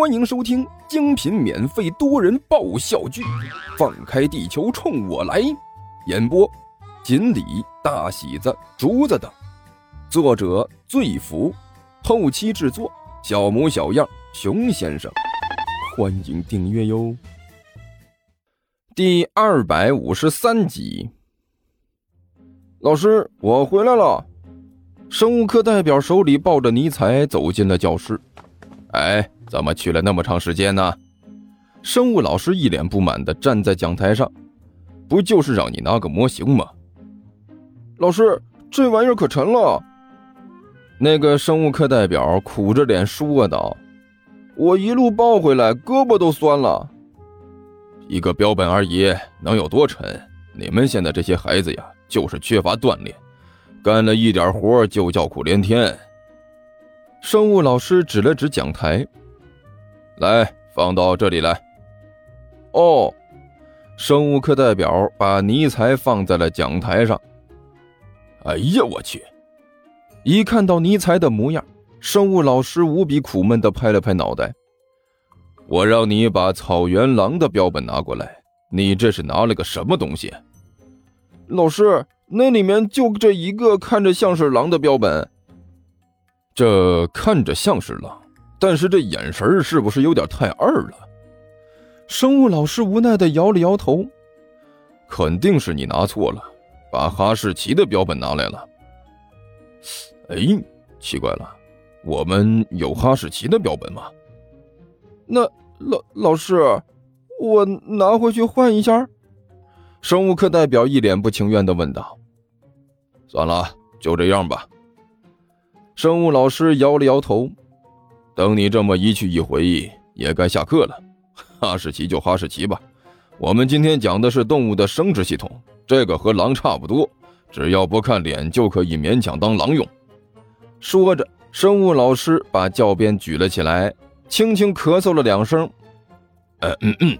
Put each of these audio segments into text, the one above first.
欢迎收听精品免费多人爆笑剧《放开地球冲我来》，演播：锦鲤、大喜子、竹子等，作者：醉福，后期制作：小模小样、熊先生。欢迎订阅哟。第二百五十三集，老师，我回来了。生物课代表手里抱着尼采走进了教室。哎。怎么去了那么长时间呢？生物老师一脸不满的站在讲台上，不就是让你拿个模型吗？老师，这玩意儿可沉了。那个生物课代表苦着脸说道：“我一路抱回来，胳膊都酸了。一个标本而已，能有多沉？你们现在这些孩子呀，就是缺乏锻炼，干了一点活就叫苦连天。”生物老师指了指讲台。来，放到这里来。哦，生物课代表把尼采放在了讲台上。哎呀，我去！一看到尼采的模样，生物老师无比苦闷的拍了拍脑袋。我让你把草原狼的标本拿过来，你这是拿了个什么东西？老师，那里面就这一个看着像是狼的标本。这看着像是狼。但是这眼神是不是有点太二了？生物老师无奈的摇了摇头，肯定是你拿错了，把哈士奇的标本拿来了。哎，奇怪了，我们有哈士奇的标本吗？那老老师，我拿回去换一下。生物课代表一脸不情愿的问道。算了，就这样吧。生物老师摇了摇头。等你这么一去一回，也该下课了。哈士奇就哈士奇吧，我们今天讲的是动物的生殖系统，这个和狼差不多，只要不看脸就可以勉强当狼用。说着，生物老师把教鞭举了起来，轻轻咳嗽了两声。呃嗯嗯，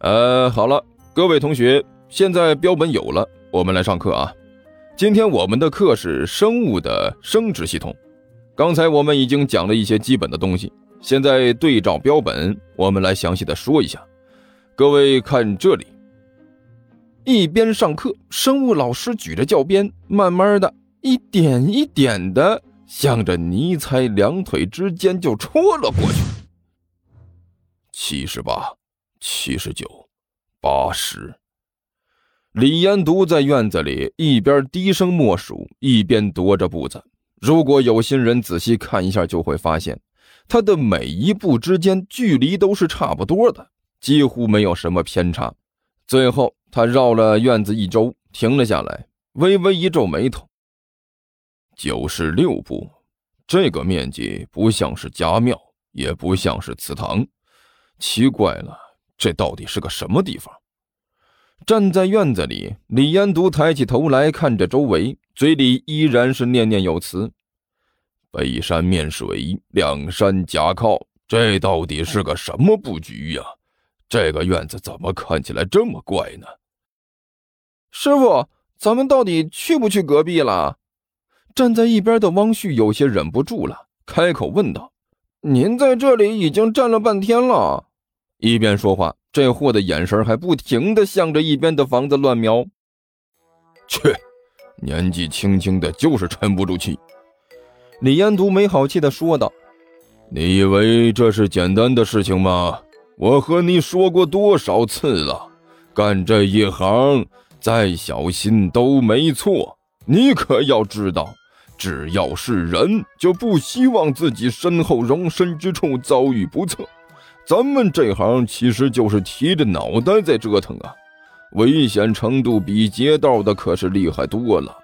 呃，好了，各位同学，现在标本有了，我们来上课啊。今天我们的课是生物的生殖系统。刚才我们已经讲了一些基本的东西，现在对照标本，我们来详细的说一下。各位看这里，一边上课，生物老师举着教鞭，慢慢的一点一点的向着尼采两腿之间就戳了过去。七十八，七十九，八十。李延独在院子里一边低声默数，一边踱着步子。如果有心人仔细看一下，就会发现，他的每一步之间距离都是差不多的，几乎没有什么偏差。最后，他绕了院子一周，停了下来，微微一皱眉头。九十六步，这个面积不像是家庙，也不像是祠堂，奇怪了，这到底是个什么地方？站在院子里，李延独抬起头来看着周围，嘴里依然是念念有词：“背山面水，两山夹靠，这到底是个什么布局呀？这个院子怎么看起来这么怪呢？”师傅，咱们到底去不去隔壁了？站在一边的汪旭有些忍不住了，开口问道：“您在这里已经站了半天了。”一边说话。这货的眼神还不停的向着一边的房子乱瞄。去，年纪轻轻的就是沉不住气。李延图没好气的说道：“你以为这是简单的事情吗？我和你说过多少次了，干这一行再小心都没错。你可要知道，只要是人，就不希望自己身后容身之处遭遇不测。”咱们这行其实就是提着脑袋在折腾啊，危险程度比劫道的可是厉害多了。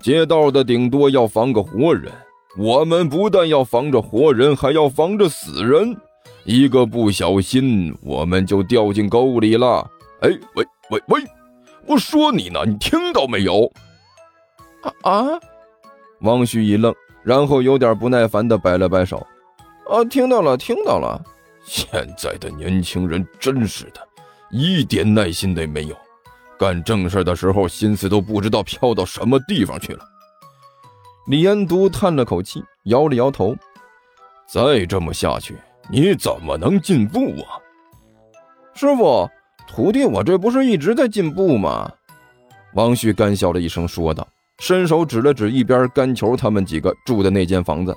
劫道的顶多要防个活人，我们不但要防着活人，还要防着死人。一个不小心，我们就掉进沟里了。哎，喂喂喂，我说你呢，你听到没有？啊啊！汪旭一愣，然后有点不耐烦的摆了摆手。啊，听到了，听到了。现在的年轻人真是的，一点耐心都没有，干正事的时候心思都不知道飘到什么地方去了。李延独叹了口气，摇了摇头：“再这么下去，你怎么能进步啊？师傅，徒弟我这不是一直在进步吗？王旭干笑了一声说道，伸手指了指一边甘球他们几个住的那间房子。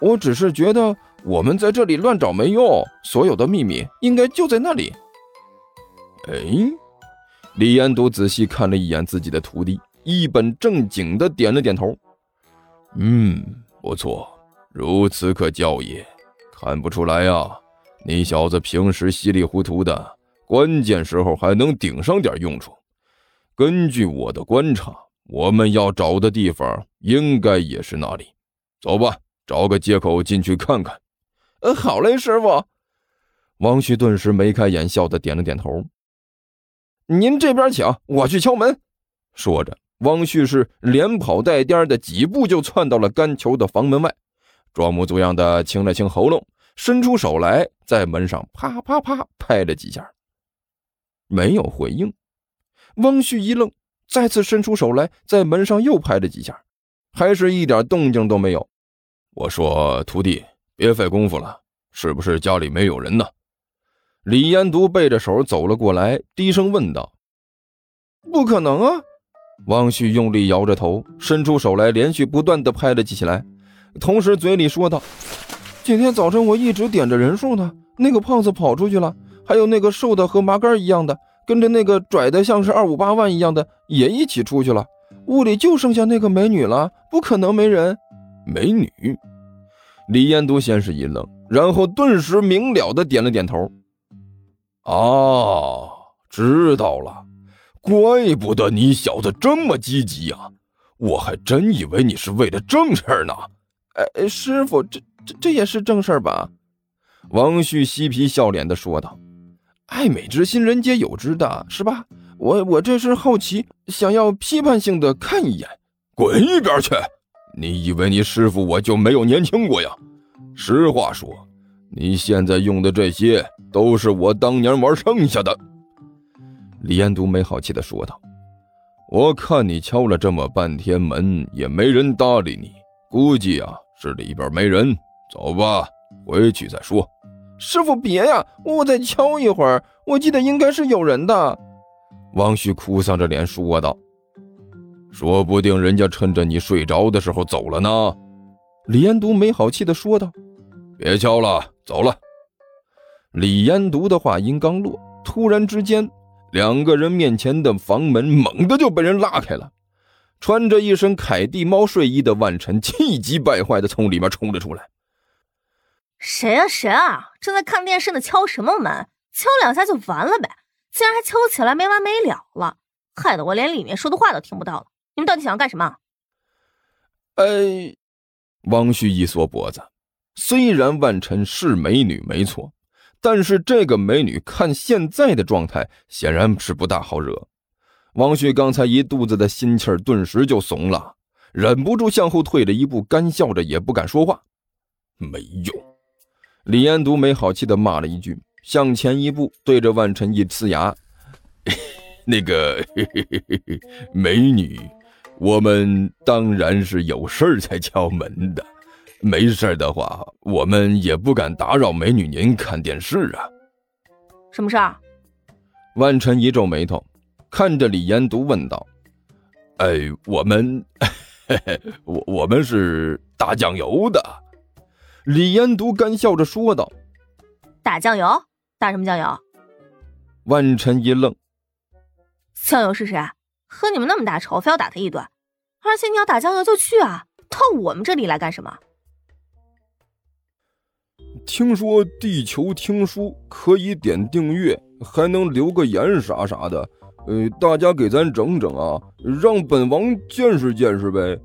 我只是觉得我们在这里乱找没用，所有的秘密应该就在那里。哎，李延都仔细看了一眼自己的徒弟，一本正经的点了点头。嗯，不错，如此可教也。看不出来呀，你小子平时稀里糊涂的，关键时候还能顶上点用处。根据我的观察，我们要找的地方应该也是那里。走吧。找个借口进去看看。呃，好嘞，师傅。王旭顿时眉开眼笑的点了点头。您这边请，我去敲门。说着，王旭是连跑带颠的几步就窜到了甘球的房门外，装模作样的清了清喉咙，伸出手来在门上啪啪啪拍了几下，没有回应。王旭一愣，再次伸出手来在门上又拍了几下，还是一点动静都没有。我说：“徒弟，别费功夫了，是不是家里没有人呢？”李延独背着手走了过来，低声问道：“不可能啊！”汪旭用力摇着头，伸出手来，连续不断的拍了起来，同时嘴里说道：“今天早晨我一直点着人数呢，那个胖子跑出去了，还有那个瘦的和麻杆一样的，跟着那个拽的像是二五八万一样的也一起出去了。屋里就剩下那个美女了，不可能没人。”美女，李彦都先是一愣，然后顿时明了的点了点头。啊，知道了，怪不得你小子这么积极呀！我还真以为你是为了正事儿呢。哎，师傅，这这这也是正事儿吧？王旭嬉皮笑脸的说道：“爱美之心，人皆有之的，是吧？我我这是好奇，想要批判性的看一眼。滚一边去！”你以为你师傅我就没有年轻过呀？实话说，你现在用的这些都是我当年玩剩下的。”李彦都没好气的说道。“我看你敲了这么半天门也没人搭理你，估计啊是里边没人。走吧，回去再说。”师傅别呀，我再敲一会儿，我记得应该是有人的。”王旭哭丧着脸说道。说不定人家趁着你睡着的时候走了呢，李延独没好气的说道：“别敲了，走了。”李延独的话音刚落，突然之间，两个人面前的房门猛地就被人拉开了，穿着一身凯蒂猫睡衣的万晨气急败坏的从里面冲了出来：“谁啊谁啊？正在看电视呢，敲什么门？敲两下就完了呗，竟然还敲起来没完没了了，害得我连里面说的话都听不到了。”你们到底想要干什么？哎，汪旭一缩脖子。虽然万晨是美女没错，但是这个美女看现在的状态，显然是不大好惹。王旭刚才一肚子的心气儿顿时就怂了，忍不住向后退了一步，干笑着也不敢说话。没用！李延独没好气的骂了一句，向前一步，对着万晨一呲牙：“ 那个 美女。”我们当然是有事儿才敲门的，没事的话，我们也不敢打扰美女您看电视啊。什么事儿？万晨一皱眉头，看着李延独问道：“哎，我们，嘿 嘿我我们是打酱油的。”李延独干笑着说道：“打酱油？打什么酱油？”万晨一愣：“酱油是谁？”和你们那么大仇，非要打他一顿，而且你要打酱油就去啊，到我们这里来干什么？听说地球听书可以点订阅，还能留个言啥啥的，呃，大家给咱整整啊，让本王见识见识呗。